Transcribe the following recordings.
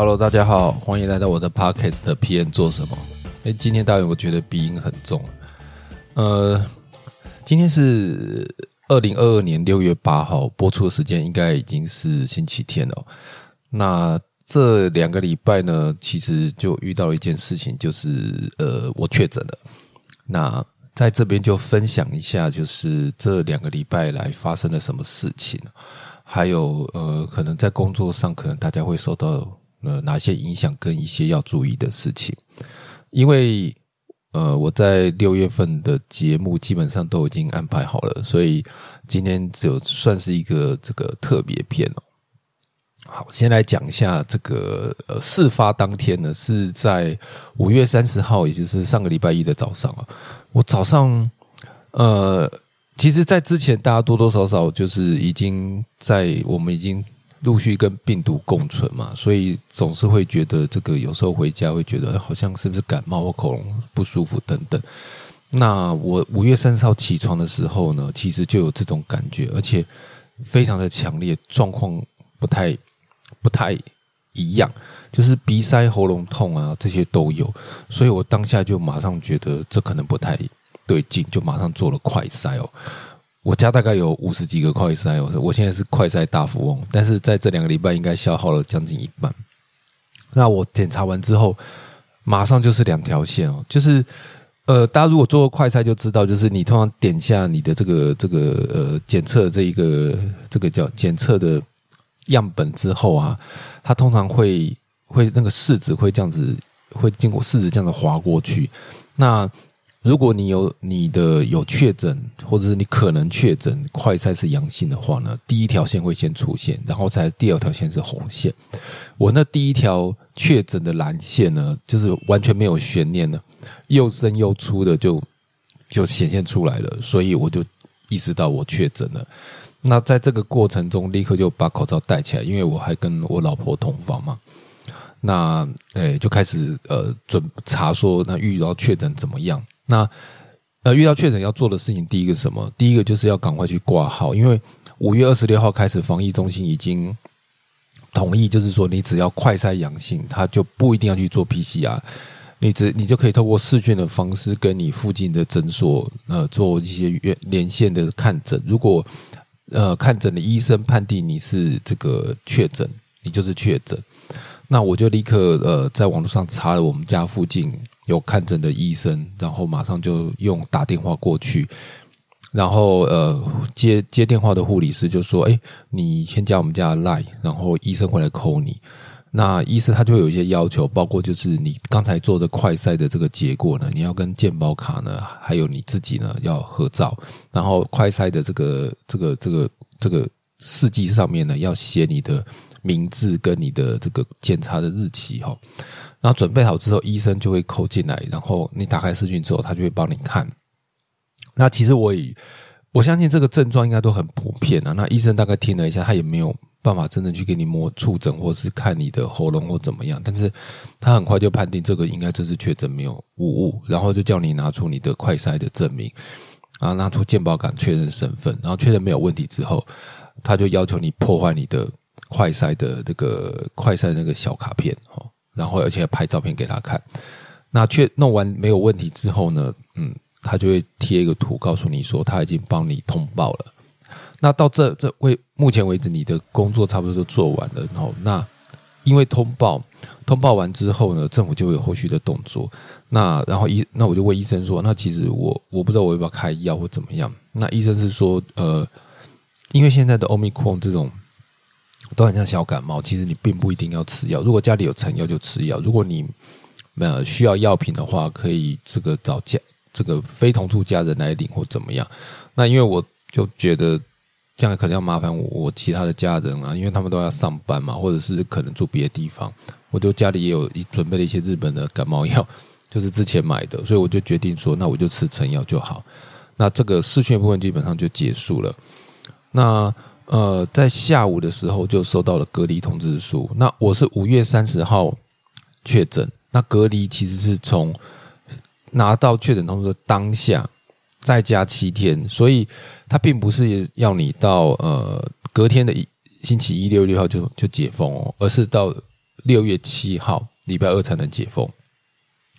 Hello，大家好，欢迎来到我的 Podcast 的 PN 做什么？哎，今天大家有没有觉得鼻音很重？呃，今天是二零二二年六月八号，播出的时间应该已经是星期天了。那这两个礼拜呢，其实就遇到了一件事情，就是呃，我确诊了。那在这边就分享一下，就是这两个礼拜来发生了什么事情，还有呃，可能在工作上，可能大家会受到。呃，哪些影响跟一些要注意的事情？因为呃，我在六月份的节目基本上都已经安排好了，所以今天只有算是一个这个特别篇哦。好，先来讲一下这个呃，事发当天呢是在五月三十号，也就是上个礼拜一的早上啊。我早上呃，其实，在之前大家多多少少就是已经在我们已经。陆续跟病毒共存嘛，所以总是会觉得这个有时候回家会觉得好像是不是感冒或喉咙不舒服等等。那我五月三十号起床的时候呢，其实就有这种感觉，而且非常的强烈，状况不太不太一样，就是鼻塞、喉咙痛啊这些都有，所以我当下就马上觉得这可能不太对劲，就马上做了快筛哦。我家大概有五十几个快筛，我我现在是快筛大富翁，但是在这两个礼拜应该消耗了将近一半。那我检查完之后，马上就是两条线哦，就是呃，大家如果做过快筛就知道，就是你通常点下你的这个这个呃检测这一个这个叫检测的样本之后啊，它通常会会那个试纸会这样子会经过试纸这样子划过去，那。如果你有你的有确诊，或者是你可能确诊快筛是阳性的话呢，第一条线会先出现，然后才第二条线是红线。我那第一条确诊的蓝线呢，就是完全没有悬念了，又深又粗的就就显现出来了，所以我就意识到我确诊了。那在这个过程中，立刻就把口罩戴起来，因为我还跟我老婆同房嘛。那诶，就开始呃准查说，那遇到确诊怎么样？那呃，遇到确诊要做的事情，第一个什么？第一个就是要赶快去挂号，因为五月二十六号开始，防疫中心已经同意，就是说你只要快筛阳性，他就不一定要去做 PCR，你只你就可以透过试卷的方式跟你附近的诊所呃做一些连连线的看诊。如果呃看诊的医生判定你是这个确诊，你就是确诊。那我就立刻呃在网络上查了我们家附近有看诊的医生，然后马上就用打电话过去，然后呃接接电话的护理师就说：“哎，你先加我们家赖，然后医生会来扣你。”那医生他就有一些要求，包括就是你刚才做的快筛的这个结果呢，你要跟健保卡呢，还有你自己呢要合照，然后快筛的这个这个这个这个试剂上面呢要写你的。名字跟你的这个检查的日期哈，然后准备好之后，医生就会扣进来，然后你打开视讯之后，他就会帮你看。那其实我也我相信这个症状应该都很普遍啊。那医生大概听了一下，他也没有办法真的去给你摸触诊，或是看你的喉咙或怎么样。但是他很快就判定这个应该就是确诊没有误误，然后就叫你拿出你的快筛的证明，然后拿出健保卡确认身份，然后确认没有问题之后，他就要求你破坏你的。快筛的这个快筛那个小卡片哦，然后而且拍照片给他看，那确弄完没有问题之后呢，嗯，他就会贴一个图告诉你说他已经帮你通报了。那到这这为目前为止你的工作差不多都做完了，然后那因为通报通报完之后呢，政府就会有后续的动作。那然后医那我就问医生说，那其实我我不知道我要不要开药或怎么样。那医生是说，呃，因为现在的欧米克这种。都很像小感冒，其实你并不一定要吃药。如果家里有成药就吃药，如果你呃需要药品的话，可以这个找家这个非同住家人来领或怎么样。那因为我就觉得这样可能要麻烦我其他的家人啊，因为他们都要上班嘛，或者是可能住别的地方，我就家里也有准备了一些日本的感冒药，就是之前买的，所以我就决定说，那我就吃成药就好。那这个试训部分基本上就结束了。那呃，在下午的时候就收到了隔离通知书。那我是五月三十号确诊，那隔离其实是从拿到确诊通知当下再加七天，所以它并不是要你到呃隔天的一星期一六六号就就解封哦，而是到六月七号礼拜二才能解封。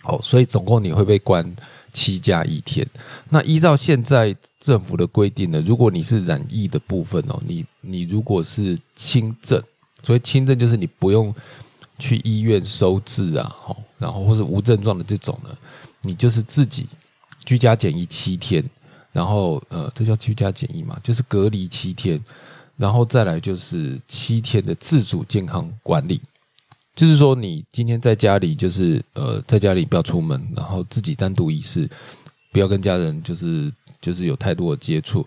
好，所以总共你会被关。七加一天，那依照现在政府的规定呢，如果你是染疫的部分哦，你你如果是轻症，所以轻症就是你不用去医院收治啊，好，然后或是无症状的这种呢，你就是自己居家检疫七天，然后呃，这叫居家检疫嘛，就是隔离七天，然后再来就是七天的自主健康管理。就是说，你今天在家里，就是呃，在家里不要出门，然后自己单独一室，不要跟家人，就是就是有太多的接触。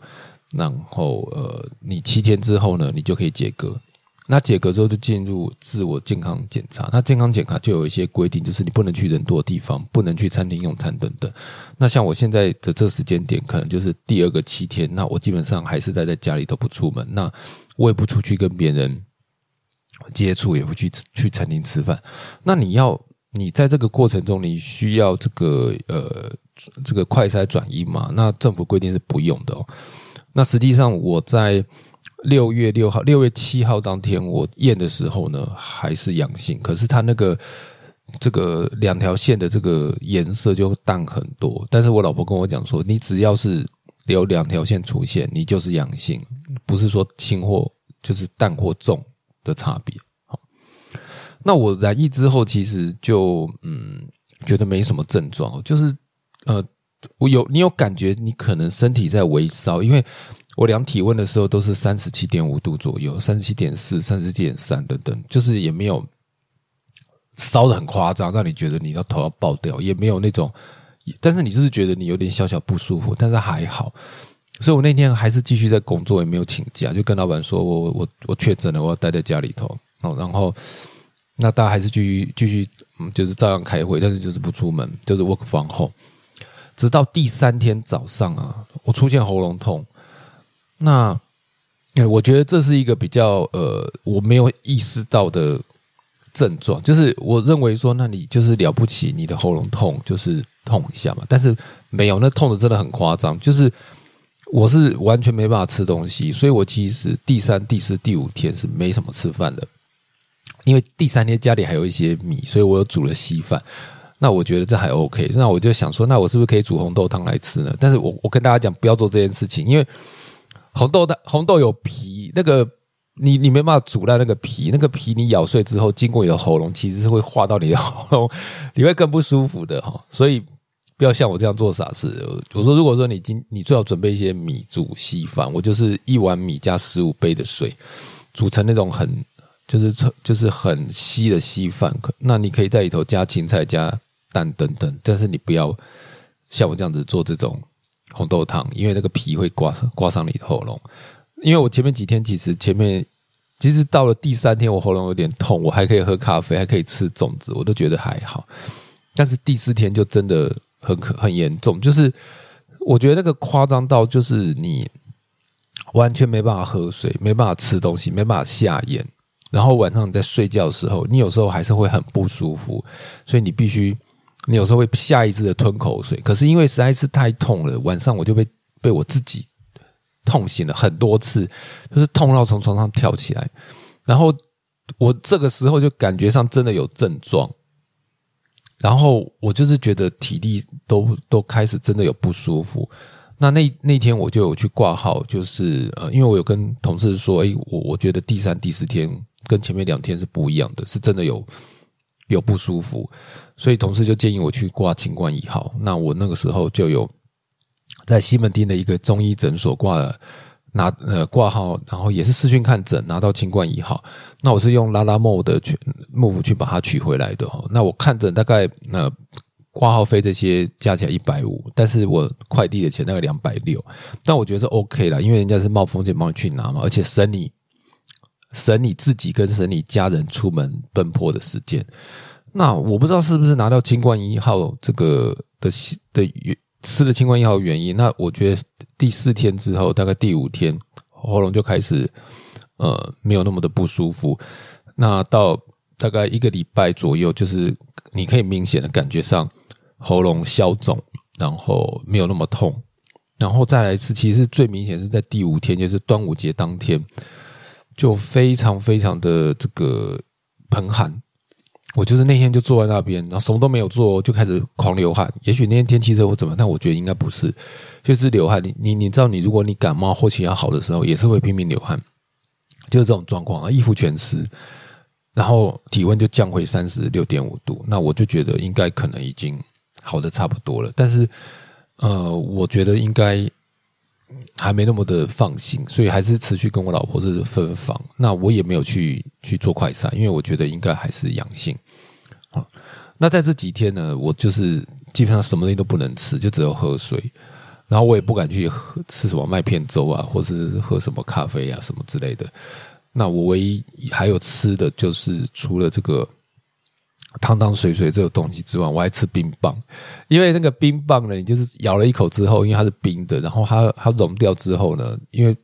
然后呃，你七天之后呢，你就可以解隔。那解隔之后就进入自我健康检查。那健康检查就有一些规定，就是你不能去人多的地方，不能去餐厅用餐等等。那像我现在的这个时间点，可能就是第二个七天，那我基本上还是待在家里都不出门，那我也不出去跟别人。接触也会去去餐厅吃饭，那你要你在这个过程中，你需要这个呃这个快筛转移嘛？那政府规定是不用的哦。那实际上我在六月六号、六月七号当天我验的时候呢，还是阳性，可是它那个这个两条线的这个颜色就淡很多。但是我老婆跟我讲说，你只要是有两条线出现，你就是阳性，不是说轻或就是淡或重。的差别，好，那我染疫之后，其实就嗯，觉得没什么症状，就是呃，我有你有感觉，你可能身体在微烧，因为我量体温的时候都是三十七点五度左右，三十七点四、三十七点三等等，就是也没有烧的很夸张，让你觉得你的头要爆掉，也没有那种，但是你就是觉得你有点小小不舒服，但是还好。所以我那天还是继续在工作，也没有请假，就跟老板说我我我确诊了，我要待在家里头。哦，然后那大家还是继续继续，嗯，就是照样开会，但是就是不出门，就是 work from home。直到第三天早上啊，我出现喉咙痛。那我觉得这是一个比较呃，我没有意识到的症状，就是我认为说，那你就是了不起，你的喉咙痛就是痛一下嘛，但是没有，那痛的真的很夸张，就是。我是完全没办法吃东西，所以我其实第三、第四、第五天是没什么吃饭的，因为第三天家里还有一些米，所以我又煮了稀饭。那我觉得这还 OK，那我就想说，那我是不是可以煮红豆汤来吃呢？但是我我跟大家讲，不要做这件事情，因为红豆的红豆有皮，那个你你没办法煮烂那个皮，那个皮你咬碎之后，经过你的喉咙，其实是会化到你的喉咙，你会更不舒服的哈，所以。不要像我这样做傻事。我说，如果说你今你最好准备一些米煮稀饭，我就是一碗米加十五杯的水，煮成那种很就是就是很稀的稀饭。那你可以在里头加青菜、加蛋等等，但是你不要像我这样子做这种红豆汤，因为那个皮会刮刮伤你的喉咙。因为我前面几天其实前面其实到了第三天，我喉咙有点痛，我还可以喝咖啡，还可以吃粽子，我都觉得还好。但是第四天就真的。很可很严重，就是我觉得那个夸张到，就是你完全没办法喝水，没办法吃东西，没办法下咽，然后晚上在睡觉的时候，你有时候还是会很不舒服，所以你必须，你有时候会下意识的吞口水。可是因为实在是太痛了，晚上我就被被我自己痛醒了很多次，就是痛到从床上跳起来，然后我这个时候就感觉上真的有症状。然后我就是觉得体力都都开始真的有不舒服，那那那天我就有去挂号，就是呃，因为我有跟同事说，哎，我我觉得第三、第四天跟前面两天是不一样的，是真的有有不舒服，所以同事就建议我去挂清冠一号。那我那个时候就有在西门町的一个中医诊所挂了拿呃挂号，然后也是视讯看诊，拿到清冠一号。那我是用拉拉莫的去幕府去把它取回来的哈。那我看诊大概呃挂号费这些加起来一百五，但是我快递的钱大概两百六。但我觉得是 OK 啦，因为人家是冒风险帮你去拿嘛，而且省你省你自己跟省你家人出门奔波的时间。那我不知道是不是拿到清冠一号这个的的原吃了清冠一号原因。那我觉得第四天之后，大概第五天喉咙就开始呃没有那么的不舒服。那到大概一个礼拜左右，就是你可以明显的感觉上喉咙消肿，然后没有那么痛。然后再来一次，其实最明显是在第五天，就是端午节当天，就非常非常的这个盆寒。我就是那天就坐在那边，然后什么都没有做，就开始狂流汗。也许那天天气热或怎么，但我觉得应该不是，就是流汗。你你你知道，你如果你感冒后期要好的时候，也是会拼命流汗，就是这种状况啊，衣服全湿，然后体温就降回三十六点五度。那我就觉得应该可能已经好的差不多了，但是呃，我觉得应该。还没那么的放心，所以还是持续跟我老婆是分房。那我也没有去去做快筛，因为我觉得应该还是阳性。啊，那在这几天呢，我就是基本上什么东西都不能吃，就只有喝水。然后我也不敢去喝吃什么麦片粥啊，或是喝什么咖啡啊什么之类的。那我唯一还有吃的就是除了这个。汤汤水水这个东西之外，我还吃冰棒，因为那个冰棒呢，你就是咬了一口之后，因为它是冰的，然后它它融掉之后呢，因为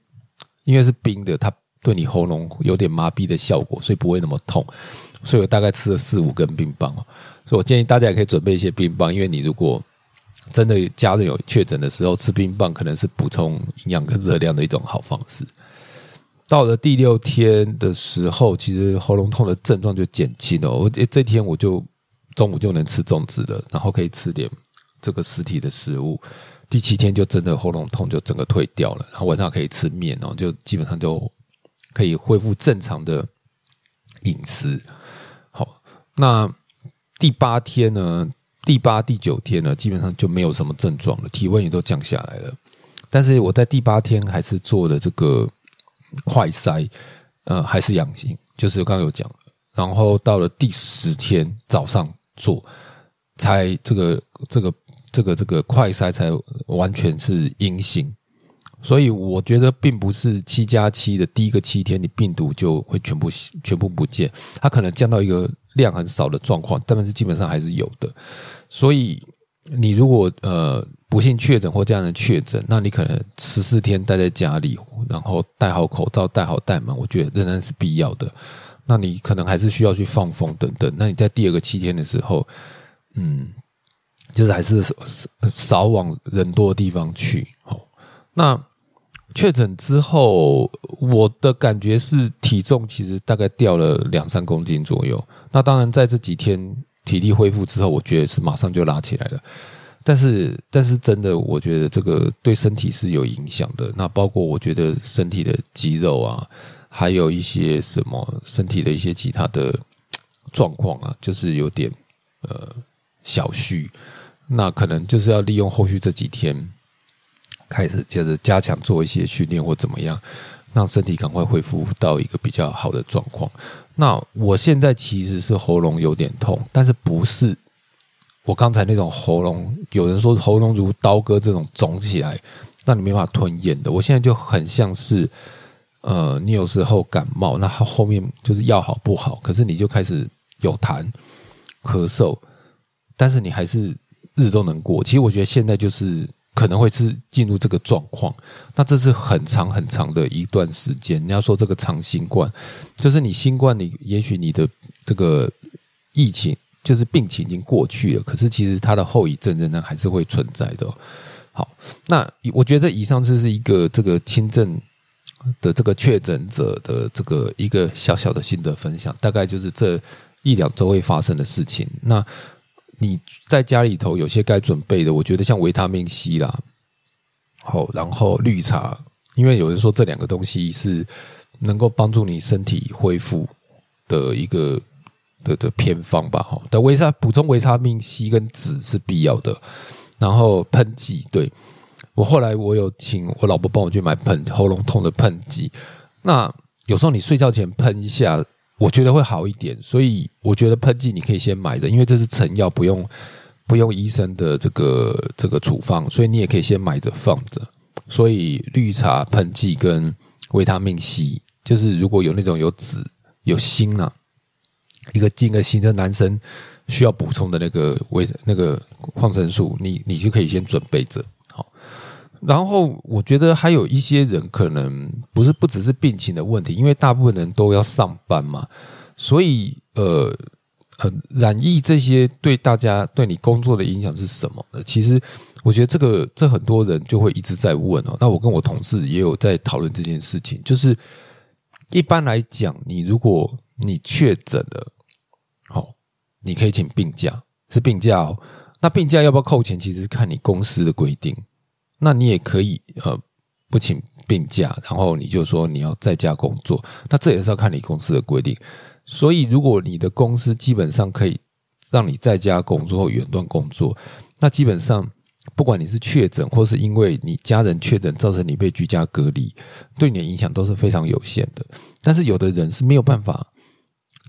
因为是冰的，它对你喉咙有点麻痹的效果，所以不会那么痛。所以我大概吃了四五根冰棒所以我建议大家也可以准备一些冰棒，因为你如果真的家人有确诊的时候吃冰棒，可能是补充营养跟热量的一种好方式。到了第六天的时候，其实喉咙痛的症状就减轻了。我这天我就中午就能吃粽子了，然后可以吃点这个实体的食物。第七天就真的喉咙痛就整个退掉了，然后晚上可以吃面，然后就基本上就可以恢复正常的饮食。好，那第八天呢？第八、第九天呢？基本上就没有什么症状了，体温也都降下来了。但是我在第八天还是做了这个。快筛，呃，还是阳性，就是刚刚有讲然后到了第十天早上做，才这个这个这个这个快筛才完全是阴性。所以我觉得并不是七加七的第一个七天，你病毒就会全部全部不见，它可能降到一个量很少的状况，但是基本上还是有的。所以你如果呃。不幸确诊或这样的确诊，那你可能十四天待在家里，然后戴好口罩、戴好戴满，我觉得仍然是必要的。那你可能还是需要去放风等等。那你在第二个七天的时候，嗯，就是还是少往人多的地方去。好，那确诊之后，我的感觉是体重其实大概掉了两三公斤左右。那当然，在这几天体力恢复之后，我觉得是马上就拉起来了。但是，但是真的，我觉得这个对身体是有影响的。那包括我觉得身体的肌肉啊，还有一些什么身体的一些其他的状况啊，就是有点呃小虚。那可能就是要利用后续这几天开始接着加强做一些训练或怎么样，让身体赶快恢复到一个比较好的状况。那我现在其实是喉咙有点痛，但是不是。我刚才那种喉咙，有人说喉咙如刀割这种肿起来，让你没办法吞咽的。我现在就很像是，呃，你有时候感冒，那后面就是药好不好，可是你就开始有痰、咳嗽，但是你还是日都能过。其实我觉得现在就是可能会是进入这个状况，那这是很长很长的一段时间。你要说这个长新冠，就是你新冠，你也许你的这个疫情。就是病情已经过去了，可是其实它的后遗症仍然还是会存在的。好，那我觉得以上这是一个这个轻症的这个确诊者的这个一个小小的心得分享，大概就是这一两周会发生的事情。那你在家里头有些该准备的，我觉得像维他命 C 啦，好，然后绿茶，因为有人说这两个东西是能够帮助你身体恢复的一个。的的偏方吧，哈，但维他补充维他命 C 跟酯是必要的，然后喷剂对，我后来我有请我老婆帮我去买喷喉咙痛的喷剂，那有时候你睡觉前喷一下，我觉得会好一点。所以我觉得喷剂你可以先买的，因为这是成药，不用不用医生的这个这个处方，所以你也可以先买着放着。所以绿茶喷剂跟维他命 C，就是如果有那种有紫有锌啊，一个金个锌的男生需要补充的那个维那个矿生素，你你就可以先准备着。好，然后我觉得还有一些人可能不是不只是病情的问题，因为大部分人都要上班嘛，所以呃呃染疫这些对大家对你工作的影响是什么呢？其实。我觉得这个这很多人就会一直在问哦。那我跟我同事也有在讨论这件事情，就是一般来讲，你如果你确诊了，好，你可以请病假，是病假哦。那病假要不要扣钱，其实看你公司的规定。那你也可以呃不请病假，然后你就说你要在家工作，那这也是要看你公司的规定。所以如果你的公司基本上可以让你在家工作或远端工作，那基本上。不管你是确诊，或是因为你家人确诊造成你被居家隔离，对你的影响都是非常有限的。但是有的人是没有办法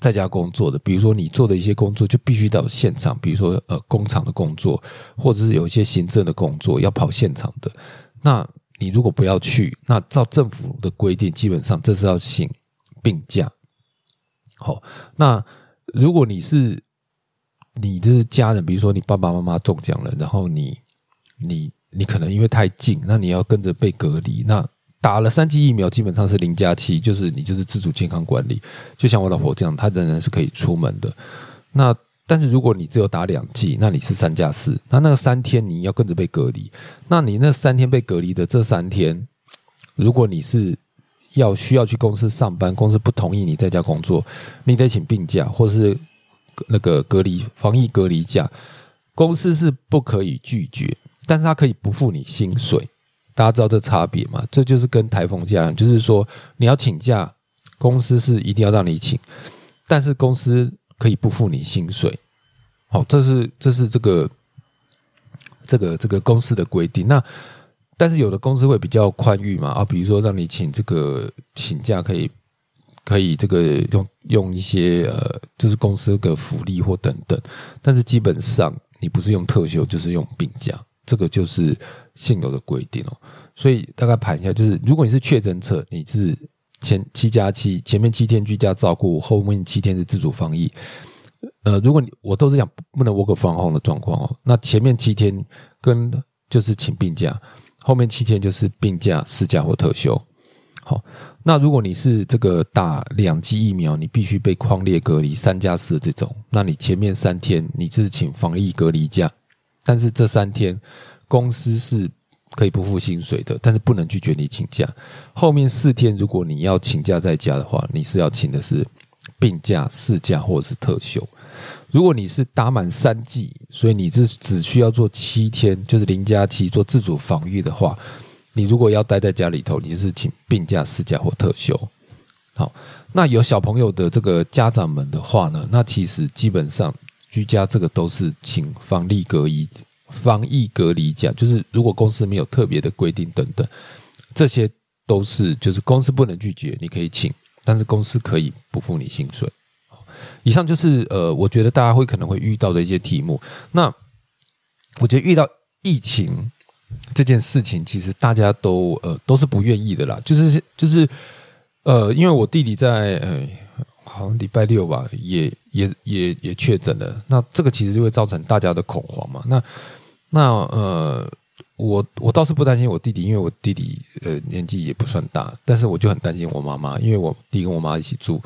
在家工作的，比如说你做的一些工作就必须到现场，比如说呃工厂的工作，或者是有一些行政的工作要跑现场的。那你如果不要去，那照政府的规定，基本上这是要请病假。好，那如果你是你的家人，比如说你爸爸妈妈中奖了，然后你。你你可能因为太近，那你要跟着被隔离。那打了三剂疫苗，基本上是零加七，就是你就是自主健康管理。就像我老婆这样，她仍然是可以出门的。那但是如果你只有打两剂，那你是三加四，那那三天你要跟着被隔离。那你那三天被隔离的这三天，如果你是要需要去公司上班，公司不同意你在家工作，你得请病假或是那个隔离防疫隔离假，公司是不可以拒绝。但是他可以不付你薪水，大家知道这差别吗？这就是跟台风假，就是说你要请假，公司是一定要让你请，但是公司可以不付你薪水。好，这是这是这个这个这个公司的规定。那但是有的公司会比较宽裕嘛？啊，比如说让你请这个请假可以可以这个用用一些呃，就是公司的福利或等等。但是基本上你不是用特休，就是用病假。这个就是现有的规定哦，所以大概盘一下，就是如果你是确诊者，你是前七加七，前面七天居家照顾，后面七天是自主防疫。呃，如果你我都是讲不能 work from home 的状况哦，那前面七天跟就是请病假，后面七天就是病假、事假或特休。好，那如果你是这个打两剂疫苗，你必须被框列隔离三加四这种，那你前面三天你就是请防疫隔离假。但是这三天公司是可以不付薪水的，但是不能拒绝你请假。后面四天如果你要请假在家的话，你是要请的是病假、事假或者是特休。如果你是打满三剂，所以你是只需要做七天，就是零加七做自主防御的话，你如果要待在家里头，你就是请病假、事假或特休。好，那有小朋友的这个家长们的话呢，那其实基本上。居家这个都是请防疫隔离、防疫隔离假，就是如果公司没有特别的规定等等，这些都是就是公司不能拒绝，你可以请，但是公司可以不付你薪水。以上就是呃，我觉得大家会可能会遇到的一些题目。那我觉得遇到疫情这件事情，其实大家都呃都是不愿意的啦，就是就是呃，因为我弟弟在呃。好像礼拜六吧，也也也也确诊了。那这个其实就会造成大家的恐慌嘛。那那呃，我我倒是不担心我弟弟，因为我弟弟呃年纪也不算大，但是我就很担心我妈妈，因为我弟跟我妈一起住，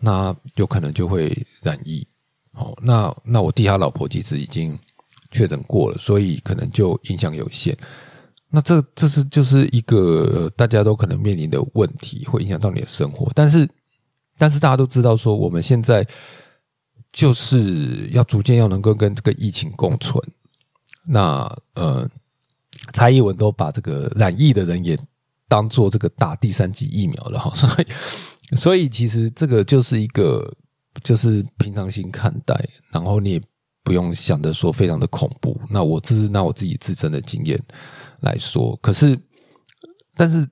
那有可能就会染疫。好，那那我弟他老婆其实已经确诊过了，所以可能就影响有限。那这这是就是一个大家都可能面临的问题，会影响到你的生活，但是。但是大家都知道，说我们现在就是要逐渐要能够跟这个疫情共存。那呃，蔡英文都把这个染疫的人也当做这个打第三剂疫苗了哈，所以所以其实这个就是一个就是平常心看待，然后你也不用想着说非常的恐怖。那我这是拿我自己自身的经验来说，可是，但是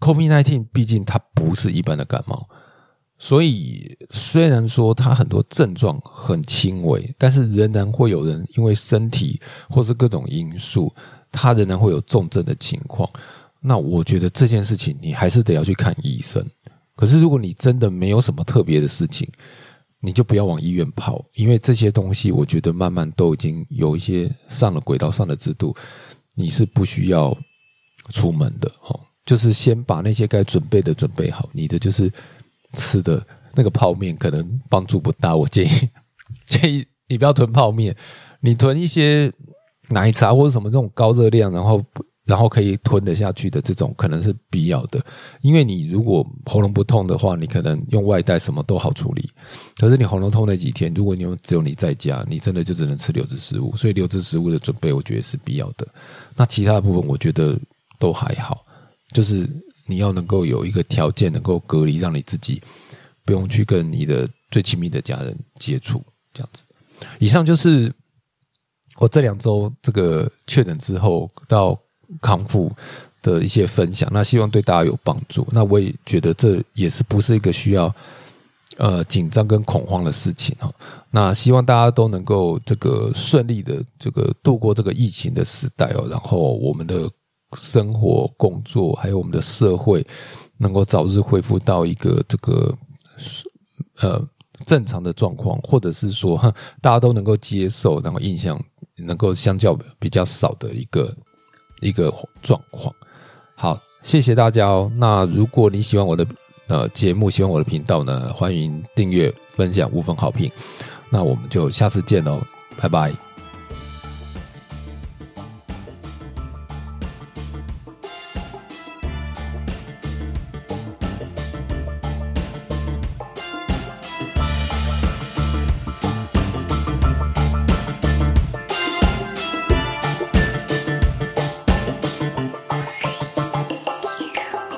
COVID nineteen 毕竟它不是一般的感冒，所以虽然说他很多症状很轻微，但是仍然会有人因为身体或是各种因素，他仍然会有重症的情况。那我觉得这件事情你还是得要去看医生。可是如果你真的没有什么特别的事情，你就不要往医院跑，因为这些东西我觉得慢慢都已经有一些上了轨道上的制度，你是不需要出门的哦。就是先把那些该准备的准备好，你的就是吃的那个泡面可能帮助不大，我建议建议你不要囤泡面，你囤一些奶茶或者什么这种高热量，然后。然后可以吞得下去的这种可能是必要的，因为你如果喉咙不痛的话，你可能用外带什么都好处理。可是你喉咙痛那几天，如果你只有你在家，你真的就只能吃流质食物。所以流质食物的准备，我觉得是必要的。那其他的部分，我觉得都还好，就是你要能够有一个条件能够隔离，让你自己不用去跟你的最亲密的家人接触，这样子。以上就是我这两周这个确诊之后到。康复的一些分享，那希望对大家有帮助。那我也觉得这也是不是一个需要呃紧张跟恐慌的事情哈。那希望大家都能够这个顺利的这个度过这个疫情的时代哦。然后我们的生活、工作还有我们的社会能够早日恢复到一个这个呃正常的状况，或者是说大家都能够接受，然后印象能够相较比较少的一个。一个状况，好，谢谢大家哦。那如果你喜欢我的呃节目，喜欢我的频道呢，欢迎订阅、分享、五分好评。那我们就下次见喽，拜拜。